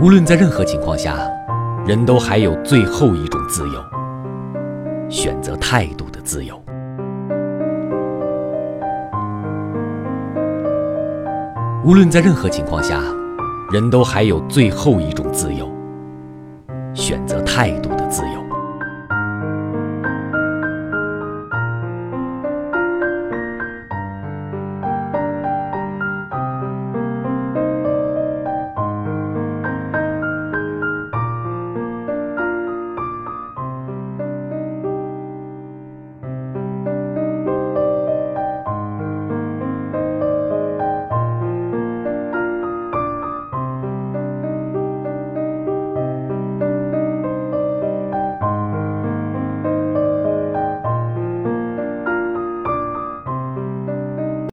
无论在任何情况下人都还有最后一种自由选择态度的自由。无论在任何情况下人都还有最后一种自由选择态度的自由。